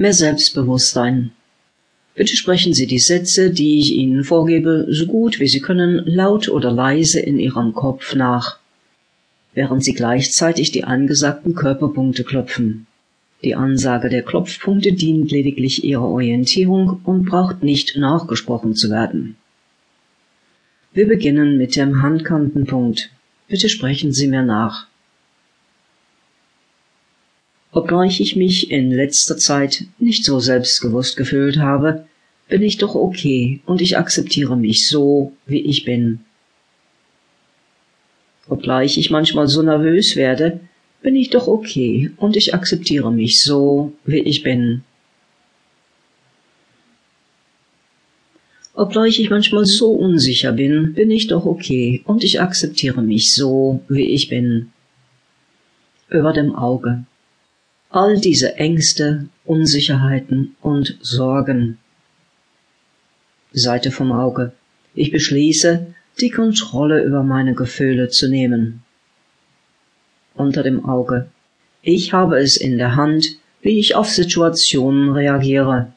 Mehr Selbstbewusstsein. Bitte sprechen Sie die Sätze, die ich Ihnen vorgebe, so gut wie Sie können, laut oder leise in Ihrem Kopf nach, während Sie gleichzeitig die angesagten Körperpunkte klopfen. Die Ansage der Klopfpunkte dient lediglich Ihrer Orientierung und braucht nicht nachgesprochen zu werden. Wir beginnen mit dem Handkantenpunkt. Bitte sprechen Sie mir nach. Obgleich ich mich in letzter Zeit nicht so selbstbewusst gefühlt habe, bin ich doch okay und ich akzeptiere mich so, wie ich bin. Obgleich ich manchmal so nervös werde, bin ich doch okay und ich akzeptiere mich so, wie ich bin. Obgleich ich manchmal so unsicher bin, bin ich doch okay und ich akzeptiere mich so, wie ich bin. Über dem Auge all diese Ängste, Unsicherheiten und Sorgen. Seite vom Auge. Ich beschließe, die Kontrolle über meine Gefühle zu nehmen. Unter dem Auge. Ich habe es in der Hand, wie ich auf Situationen reagiere.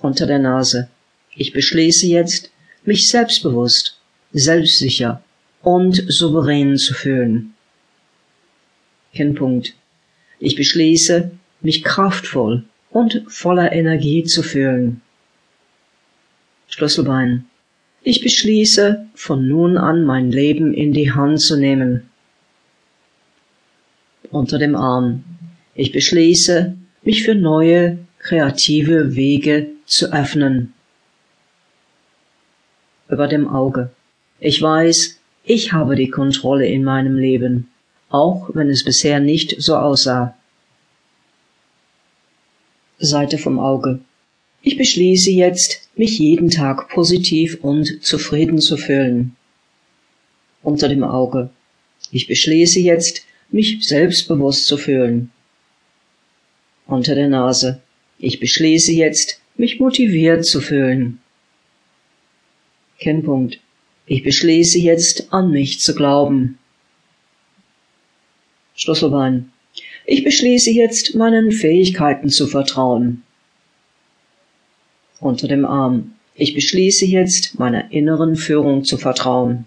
Unter der Nase. Ich beschließe jetzt, mich selbstbewusst, selbstsicher und souverän zu fühlen. Kinnpunkt. Ich beschließe, mich kraftvoll und voller Energie zu fühlen. Schlüsselbein. Ich beschließe, von nun an mein Leben in die Hand zu nehmen. Unter dem Arm. Ich beschließe, mich für neue, kreative Wege zu öffnen. Über dem Auge. Ich weiß, ich habe die Kontrolle in meinem Leben auch wenn es bisher nicht so aussah. Seite vom Auge. Ich beschließe jetzt, mich jeden Tag positiv und zufrieden zu fühlen. Unter dem Auge. Ich beschließe jetzt, mich selbstbewusst zu fühlen. Unter der Nase. Ich beschließe jetzt, mich motiviert zu fühlen. Kennpunkt. Ich beschließe jetzt, an mich zu glauben. Schlüsselbein. Ich beschließe jetzt, meinen Fähigkeiten zu vertrauen. Unter dem Arm. Ich beschließe jetzt, meiner inneren Führung zu vertrauen.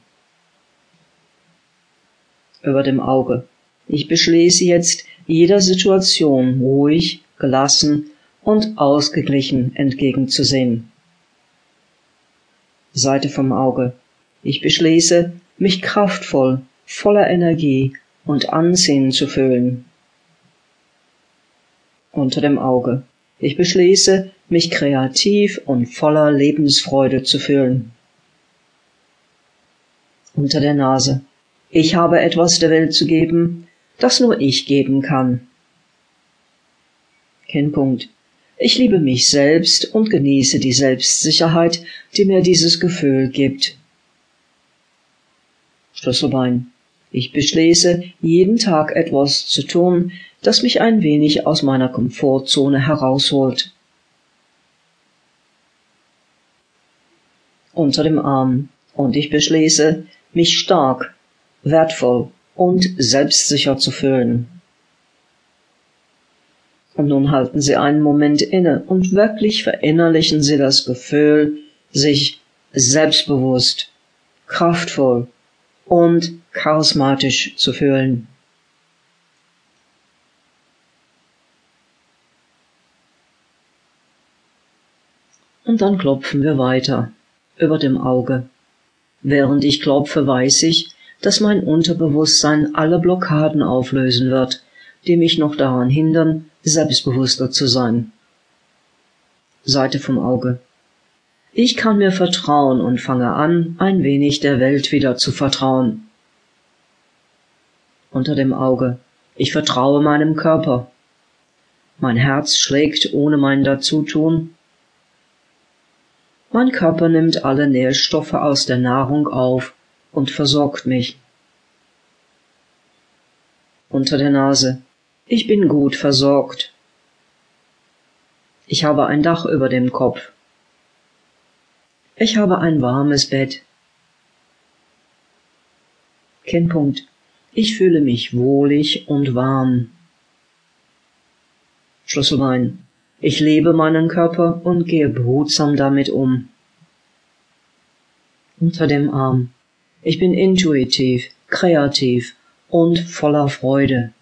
Über dem Auge. Ich beschließe jetzt, jeder Situation ruhig, gelassen und ausgeglichen entgegenzusehen. Seite vom Auge. Ich beschließe, mich kraftvoll, voller Energie und Ansehen zu füllen. Unter dem Auge. Ich beschließe, mich kreativ und voller Lebensfreude zu fühlen. Unter der Nase. Ich habe etwas der Welt zu geben, das nur ich geben kann. Kennpunkt. Ich liebe mich selbst und genieße die Selbstsicherheit, die mir dieses Gefühl gibt. Schlüsselbein. Ich beschließe, jeden Tag etwas zu tun, das mich ein wenig aus meiner Komfortzone herausholt. Unter dem Arm. Und ich beschließe, mich stark, wertvoll und selbstsicher zu fühlen. Und nun halten Sie einen Moment inne und wirklich verinnerlichen Sie das Gefühl, sich selbstbewusst, kraftvoll und charismatisch zu fühlen. Und dann klopfen wir weiter über dem Auge. Während ich klopfe, weiß ich, dass mein Unterbewusstsein alle Blockaden auflösen wird, die mich noch daran hindern, selbstbewusster zu sein. Seite vom Auge. Ich kann mir vertrauen und fange an, ein wenig der Welt wieder zu vertrauen. Unter dem Auge. Ich vertraue meinem Körper. Mein Herz schlägt ohne mein Dazutun. Mein Körper nimmt alle Nährstoffe aus der Nahrung auf und versorgt mich. Unter der Nase. Ich bin gut versorgt. Ich habe ein Dach über dem Kopf. Ich habe ein warmes Bett. Kennpunkt. Ich fühle mich wohlig und warm. Schlüsselbein. Ich lebe meinen Körper und gehe behutsam damit um. Unter dem Arm. Ich bin intuitiv, kreativ und voller Freude.